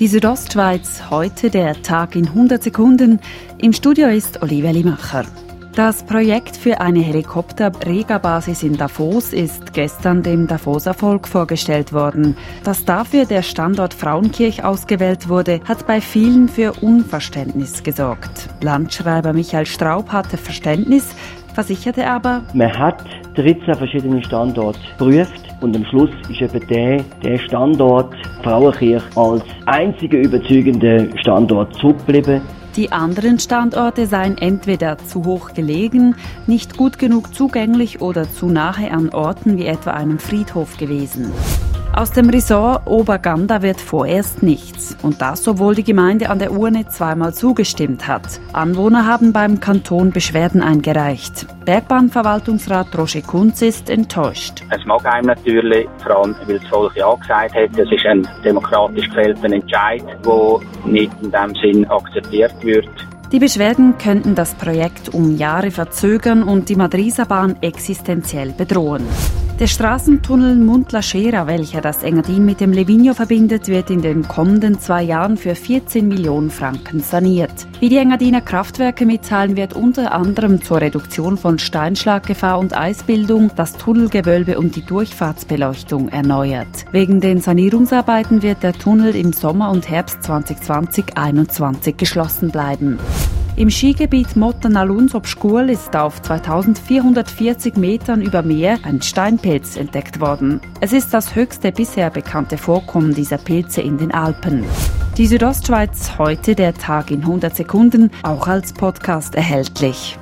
Die Südostschweiz, heute der Tag in 100 Sekunden. Im Studio ist Olivia Limacher. Das Projekt für eine Helikopter-Regabasis in Davos ist gestern dem Davoser Volk vorgestellt worden. Dass dafür der Standort Frauenkirch ausgewählt wurde, hat bei vielen für Unverständnis gesorgt. Landschreiber Michael Straub hatte Verständnis, versicherte aber, man hat 13 verschiedene Standorte geprüft und am Schluss ist eben der, der Standort Frauenkirch als einziger überzeugender Standort zurückgeblieben. Die anderen Standorte seien entweder zu hoch gelegen, nicht gut genug zugänglich oder zu nahe an Orten wie etwa einem Friedhof gewesen. Aus dem Ressort Oberganda wird vorerst nichts. Und das, obwohl die Gemeinde an der Urne zweimal zugestimmt hat. Anwohner haben beim Kanton Beschwerden eingereicht. Bergbahnverwaltungsrat Roger Kunz ist enttäuscht. Es mag einem natürlich, vor allem weil das Volk ja gesagt hat, es ist ein demokratisch gefällter Entscheid, der nicht in dem Sinn akzeptiert wird. Die Beschwerden könnten das Projekt um Jahre verzögern und die Madriser-Bahn existenziell bedrohen. Der Straßentunnel Muntla-Schera, welcher das Engadin mit dem Levigno verbindet, wird in den kommenden zwei Jahren für 14 Millionen Franken saniert. Wie die Engadiner Kraftwerke mitteilen, wird unter anderem zur Reduktion von Steinschlaggefahr und Eisbildung das Tunnelgewölbe und die Durchfahrtsbeleuchtung erneuert. Wegen den Sanierungsarbeiten wird der Tunnel im Sommer und Herbst 2020-21 geschlossen bleiben. Im Skigebiet Mottanalunz ob Schkuhl ist auf 2440 Metern über Meer ein Steinpilz entdeckt worden. Es ist das höchste bisher bekannte Vorkommen dieser Pilze in den Alpen. Die Südostschweiz heute der Tag in 100 Sekunden, auch als Podcast erhältlich.